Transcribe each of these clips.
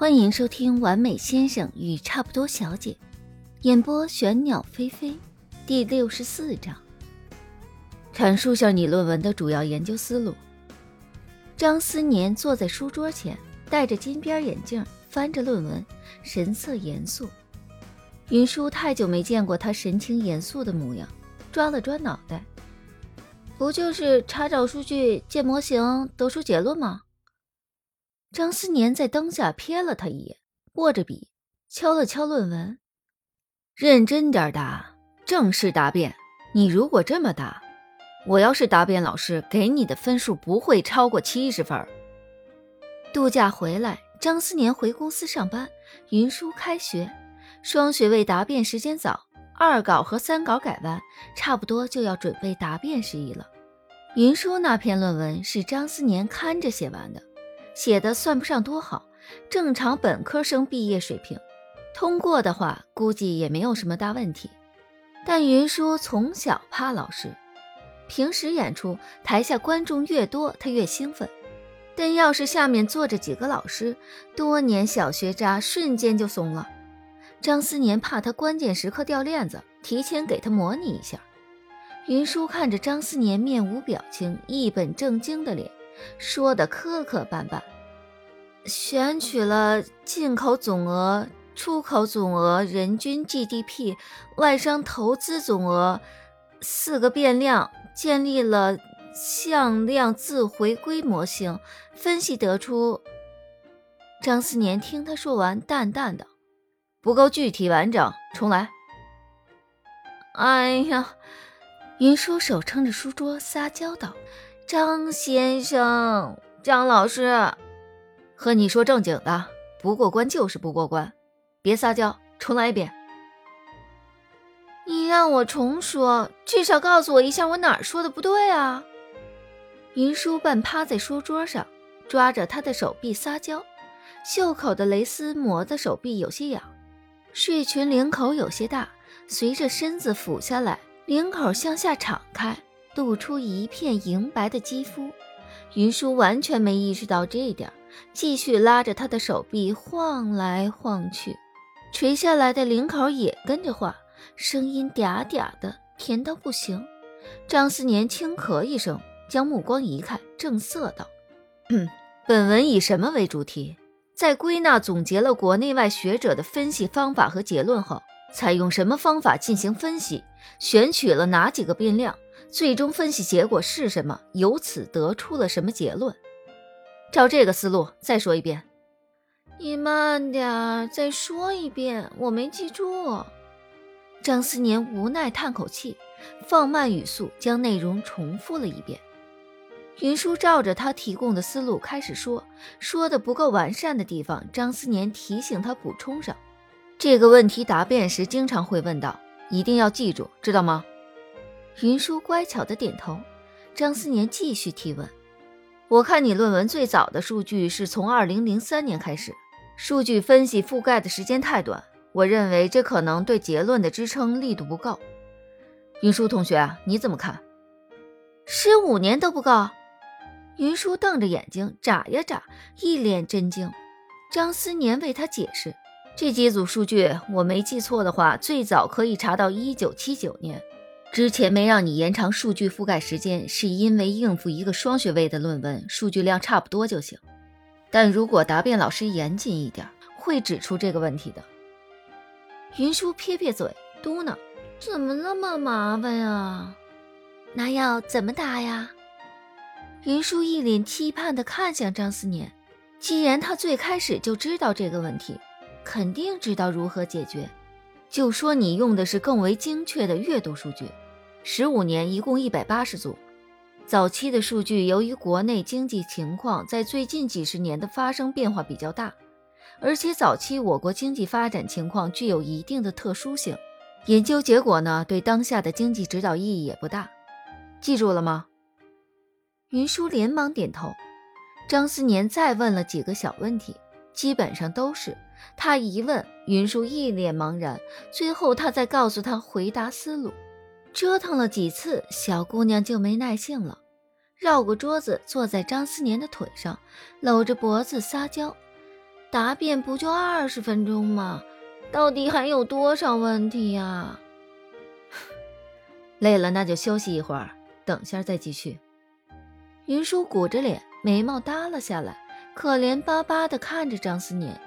欢迎收听《完美先生与差不多小姐》，演播玄鸟飞飞，第六十四章。阐述下你论文的主要研究思路。张思年坐在书桌前，戴着金边眼镜，翻着论文，神色严肃。云舒太久没见过他神情严肃的模样，抓了抓脑袋：“不就是查找数据、建模型、得出结论吗？”张思年在灯下瞥了他一眼，握着笔，敲了敲论文，认真点答，正式答辩。你如果这么答，我要是答辩老师，给你的分数不会超过七十分。度假回来，张思年回公司上班，云舒开学，双学位答辩时间早，二稿和三稿改完，差不多就要准备答辩事宜了。云舒那篇论文是张思年看着写完的。写的算不上多好，正常本科生毕业水平，通过的话估计也没有什么大问题。但云舒从小怕老师，平时演出台下观众越多，他越兴奋。但要是下面坐着几个老师，多年小学渣瞬间就怂了。张思年怕他关键时刻掉链子，提前给他模拟一下。云舒看着张思年面无表情、一本正经的脸。说的磕磕绊绊，选取了进口总额、出口总额、人均 GDP、外商投资总额四个变量，建立了向量自回归模型，分析得出。张思年听他说完，淡淡的，不够具体完整，重来。哎呀，云舒手撑着书桌，撒娇道。张先生，张老师，和你说正经的，不过关就是不过关，别撒娇，重来一遍。你让我重说，至少告诉我一下我哪儿说的不对啊！云舒半趴在书桌上，抓着他的手臂撒娇，袖口的蕾丝磨得手臂有些痒，睡裙领口有些大，随着身子俯下来，领口向下敞开。露出一片莹白的肌肤，云舒完全没意识到这一点，继续拉着他的手臂晃来晃去，垂下来的领口也跟着晃，声音嗲嗲的，甜到不行。张思年轻咳一声，将目光移开，正色道：“嗯，本文以什么为主题？在归纳总结了国内外学者的分析方法和结论后，采用什么方法进行分析？选取了哪几个变量？”最终分析结果是什么？由此得出了什么结论？照这个思路再说一遍。你慢点，再说一遍，我没记住。张思年无奈叹口气，放慢语速，将内容重复了一遍。云舒照着他提供的思路开始说，说的不够完善的地方，张思年提醒他补充上。这个问题答辩时经常会问到，一定要记住，知道吗？云舒乖巧的点头，张思年继续提问：“我看你论文最早的数据是从二零零三年开始，数据分析覆盖的时间太短，我认为这可能对结论的支撑力度不够。云舒同学，你怎么看？十五年都不够？”云舒瞪着眼睛，眨呀眨，一脸震惊。张思年为他解释：“这几组数据，我没记错的话，最早可以查到一九七九年。”之前没让你延长数据覆盖时间，是因为应付一个双学位的论文，数据量差不多就行。但如果答辩老师严谨一点，会指出这个问题的。云舒撇撇嘴，嘟囔：“怎么那么麻烦呀？那要怎么答呀？”云舒一脸期盼地看向张思年，既然他最开始就知道这个问题，肯定知道如何解决。就说你用的是更为精确的阅读数据，十五年一共一百八十组。早期的数据由于国内经济情况在最近几十年的发生变化比较大，而且早期我国经济发展情况具有一定的特殊性，研究结果呢对当下的经济指导意义也不大。记住了吗？云舒连忙点头。张思年再问了几个小问题，基本上都是。他一问，云舒一脸茫然。最后，他再告诉他回答思路。折腾了几次，小姑娘就没耐性了，绕过桌子，坐在张思年的腿上，搂着脖子撒娇：“答辩不就二十分钟吗？到底还有多少问题呀？累了那就休息一会儿，等下再继续。云舒鼓着脸，眉毛耷了下来，可怜巴巴地看着张思年。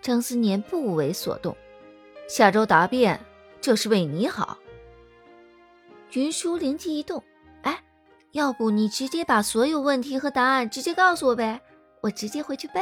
张思年不为所动。下周答辩，这是为你好。云舒灵机一动，哎，要不你直接把所有问题和答案直接告诉我呗，我直接回去背。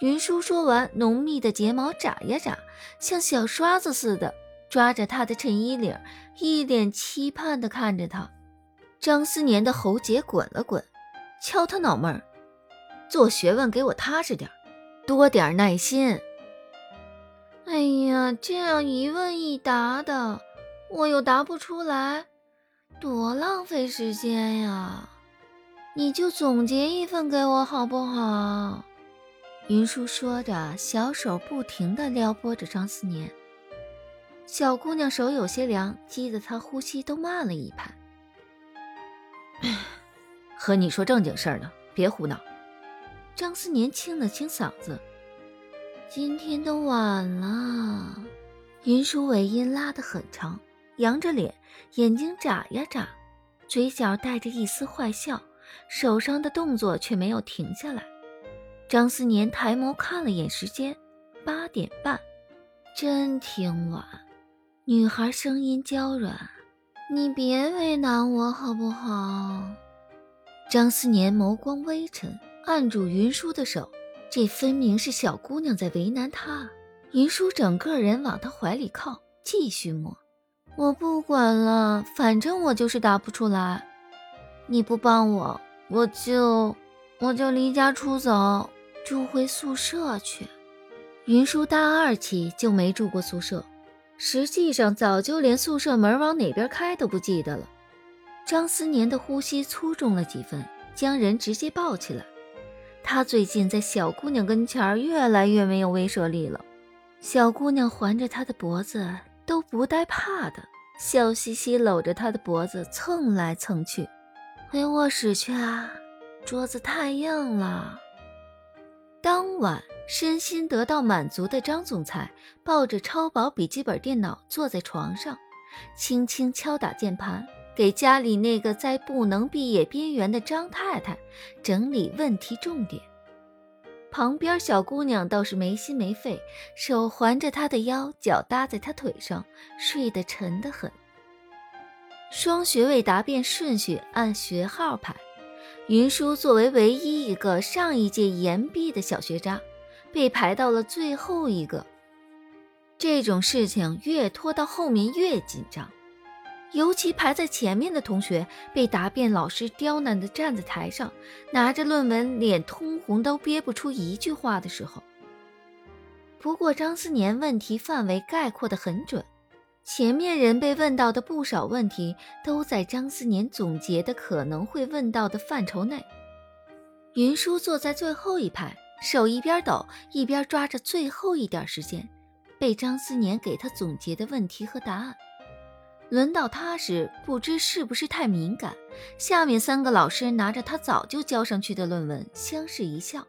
云舒说完，浓密的睫毛眨呀眨，像小刷子似的抓着他的衬衣领，一脸期盼地看着他。张思年的喉结滚了滚，敲他脑门儿：“做学问给我踏实点，多点耐心。”哎呀，这样一问一答的，我又答不出来，多浪费时间呀！你就总结一份给我好不好？云舒说着，小手不停地撩拨着张思年。小姑娘手有些凉，激得她呼吸都慢了一拍。和你说正经事儿呢，别胡闹。张思年清了清嗓子：“今天都晚了。”云舒尾音拉得很长，扬着脸，眼睛眨呀眨，嘴角带着一丝坏笑，手上的动作却没有停下来。张思年抬眸看了眼时间，八点半，真挺晚。女孩声音娇软：“你别为难我好不好？”张思年眸光微沉，按住云舒的手，这分明是小姑娘在为难他。云舒整个人往他怀里靠，继续摸。我不管了，反正我就是答不出来。你不帮我，我就我就离家出走。住回宿舍去。云舒大二起就没住过宿舍，实际上早就连宿舍门往哪边开都不记得了。张思年的呼吸粗重了几分，将人直接抱起来。他最近在小姑娘跟前越来越没有威慑力了。小姑娘环着他的脖子都不带怕的，笑嘻嘻搂着他的脖子蹭来蹭去。回卧室去啊，桌子太硬了。当晚，身心得到满足的张总裁抱着超薄笔记本电脑坐在床上，轻轻敲打键盘，给家里那个在不能毕业边缘的张太太整理问题重点。旁边小姑娘倒是没心没肺，手环着她的腰，脚搭在她腿上，睡得沉得很。双学位答辩顺序按学号排。云舒作为唯一一个上一届延毕的小学渣，被排到了最后一个。这种事情越拖到后面越紧张，尤其排在前面的同学被答辩老师刁难的站在台上，拿着论文脸通红都憋不出一句话的时候。不过张思年问题范围概括的很准。前面人被问到的不少问题，都在张思年总结的可能会问到的范畴内。云舒坐在最后一排，手一边抖一边抓着最后一点时间，背张思年给他总结的问题和答案。轮到他时，不知是不是太敏感，下面三个老师拿着他早就交上去的论文，相视一笑，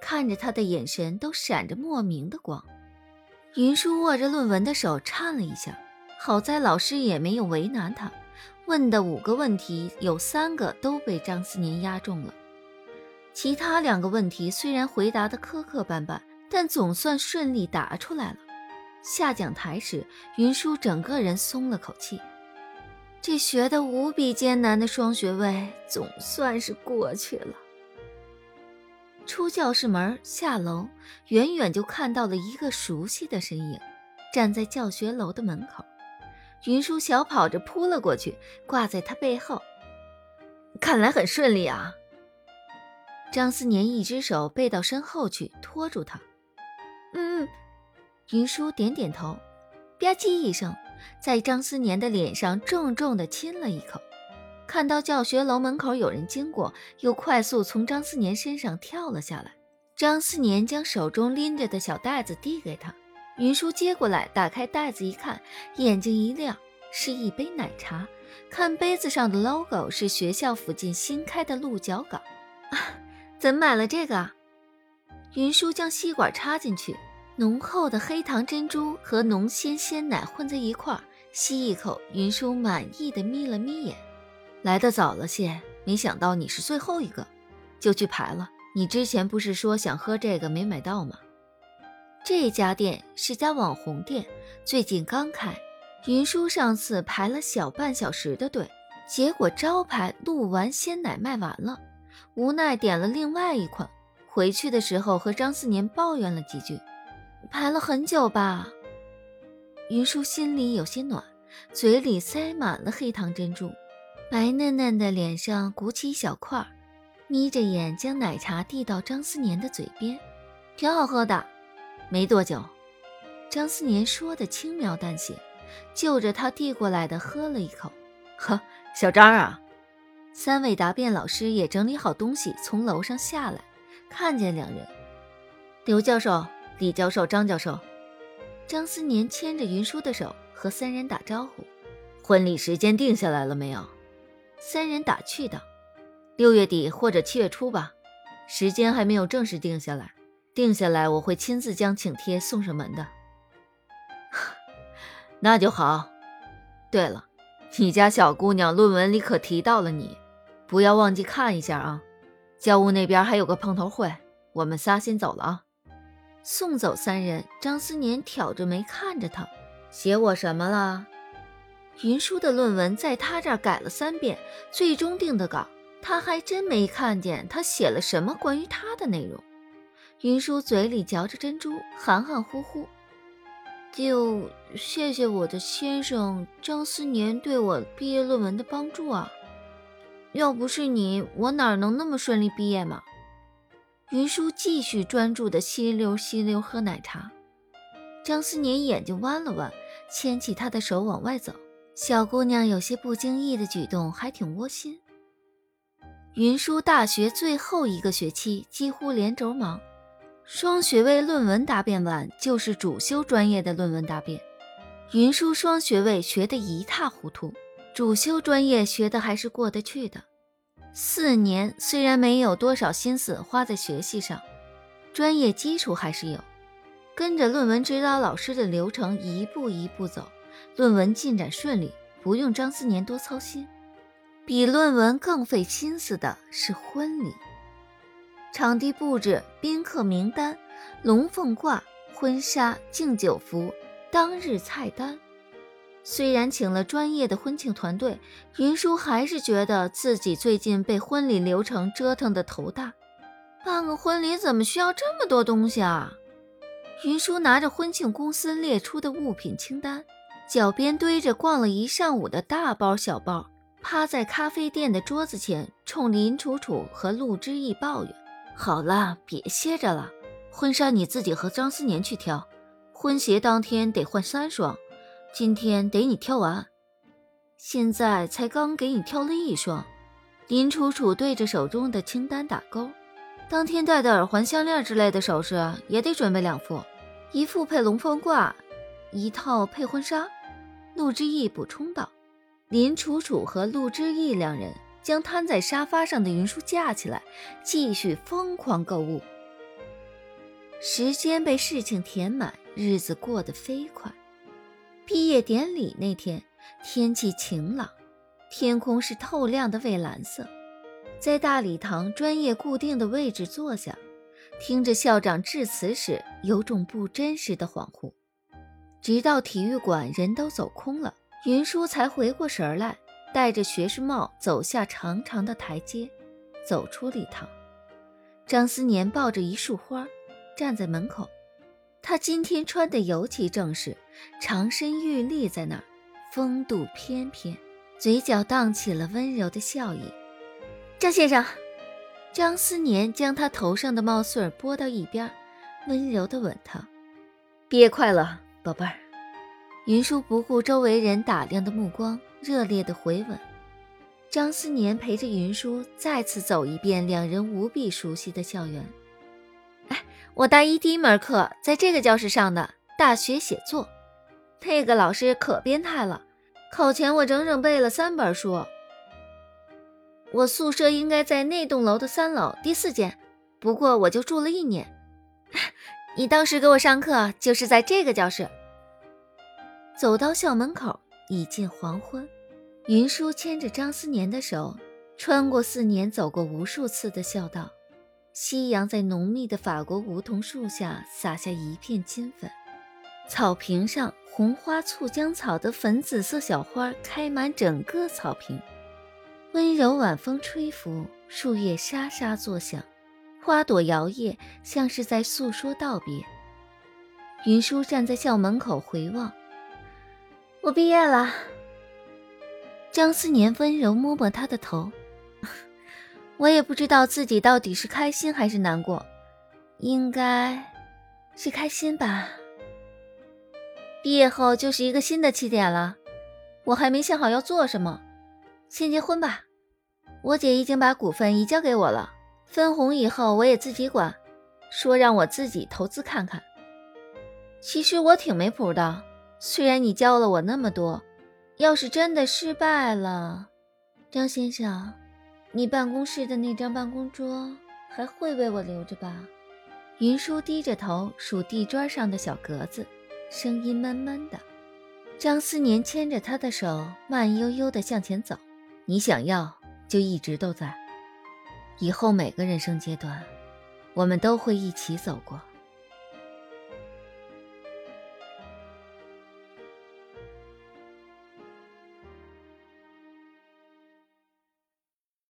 看着他的眼神都闪着莫名的光。云舒握着论文的手颤了一下，好在老师也没有为难他，问的五个问题有三个都被张思年押中了，其他两个问题虽然回答的磕磕绊绊，但总算顺利答出来了。下讲台时，云舒整个人松了口气，这学的无比艰难的双学位总算是过去了。出教室门，下楼，远远就看到了一个熟悉的身影，站在教学楼的门口。云舒小跑着扑了过去，挂在他背后。看来很顺利啊。张思年一只手背到身后去，拖住他。嗯，云舒点点头，吧唧一声，在张思年的脸上重重地亲了一口。看到教学楼门口有人经过，又快速从张思年身上跳了下来。张思年将手中拎着的小袋子递给他，云舒接过来，打开袋子一看，眼睛一亮，是一杯奶茶。看杯子上的 logo 是学校附近新开的鹿角港。啊，怎么买了这个？云舒将吸管插进去，浓厚的黑糖珍珠和浓鲜鲜奶混在一块儿，吸一口，云舒满意的眯了眯眼。来的早了些，没想到你是最后一个，就去排了。你之前不是说想喝这个没买到吗？这家店是家网红店，最近刚开。云舒上次排了小半小时的队，结果招牌鹿丸鲜奶卖完了，无奈点了另外一款。回去的时候和张思年抱怨了几句，排了很久吧。云舒心里有些暖，嘴里塞满了黑糖珍珠，白嫩嫩的脸上鼓起一小块，眯着眼将奶茶递到张思年的嘴边，挺好喝的。没多久，张思年说的轻描淡写，就着他递过来的喝了一口。呵，小张啊，三位答辩老师也整理好东西从楼上下来。看见两人，刘教授、李教授、张教授，张思年牵着云舒的手和三人打招呼。婚礼时间定下来了没有？三人打趣道：“六月底或者七月初吧，时间还没有正式定下来。定下来我会亲自将请帖送上门的。那就好。对了，你家小姑娘论文里可提到了你，不要忘记看一下啊。”教务那边还有个碰头会，我们仨先走了啊。送走三人，张思年挑着眉看着他，写我什么了？云舒的论文在他这儿改了三遍，最终定的稿，他还真没看见他写了什么关于他的内容。云舒嘴里嚼着珍珠，含含糊糊，就谢谢我的先生张思年对我毕业论文的帮助啊。要不是你，我哪能那么顺利毕业嘛？云舒继续专注的吸溜吸溜喝奶茶。张思年眼睛弯了弯，牵起她的手往外走。小姑娘有些不经意的举动，还挺窝心。云舒大学最后一个学期几乎连轴忙，双学位论文答辩完就是主修专业的论文答辩。云舒双学位学得一塌糊涂。主修专业学的还是过得去的，四年虽然没有多少心思花在学习上，专业基础还是有。跟着论文指导老师的流程一步一步走，论文进展顺利，不用张思年多操心。比论文更费心思的是婚礼，场地布置、宾客名单、龙凤褂、婚纱、敬酒服、当日菜单。虽然请了专业的婚庆团队，云舒还是觉得自己最近被婚礼流程折腾的头大。办个婚礼怎么需要这么多东西啊？云舒拿着婚庆公司列出的物品清单，脚边堆着逛了一上午的大包小包，趴在咖啡店的桌子前，冲林楚楚和陆之意抱怨：“好了，别歇着了，婚纱你自己和张思年去挑，婚鞋当天得换三双。”今天得你挑完，现在才刚给你挑了一双。林楚楚对着手中的清单打勾，当天戴的耳环、项链之类的首饰也得准备两副，一副配龙凤褂，一套配婚纱。陆之意补充道。林楚楚和陆之意两人将瘫在沙发上的云舒架起来，继续疯狂购物。时间被事情填满，日子过得飞快。毕业典礼那天，天气晴朗，天空是透亮的蔚蓝色。在大礼堂专业固定的位置坐下，听着校长致辞时，有种不真实的恍惚。直到体育馆人都走空了，云舒才回过神来，戴着学士帽走下长长的台阶，走出礼堂。张思年抱着一束花，站在门口。他今天穿的尤其正式，长身玉立在那儿，风度翩翩，嘴角荡起了温柔的笑意。张先生，张思年将他头上的帽穗拨到一边，温柔地吻他：“毕业快乐，宝贝儿。”云舒不顾周围人打量的目光，热烈的回吻。张思年陪着云舒再次走一遍两人无比熟悉的校园。我大一第一门课在这个教室上的大学写作，那个老师可变态了，考前我整整背了三本书。我宿舍应该在那栋楼的三楼第四间，不过我就住了一年。你当时给我上课就是在这个教室。走到校门口，已近黄昏。云舒牵着张思年的手，穿过四年走过无数次的校道。夕阳在浓密的法国梧桐树下洒下一片金粉，草坪上红花醋浆草的粉紫色小花开满整个草坪。温柔晚风吹拂，树叶沙沙作响，花朵摇曳，像是在诉说道别。云舒站在校门口回望，我毕业了。张思年温柔摸摸他的头。我也不知道自己到底是开心还是难过，应该是开心吧。毕业后就是一个新的起点了，我还没想好要做什么，先结婚吧。我姐已经把股份移交给我了，分红以后我也自己管，说让我自己投资看看。其实我挺没谱的，虽然你教了我那么多，要是真的失败了，张先生。你办公室的那张办公桌还会为我留着吧？云舒低着头数地砖上的小格子，声音闷闷的。张思年牵着他的手，慢悠悠地向前走。你想要，就一直都在。以后每个人生阶段，我们都会一起走过。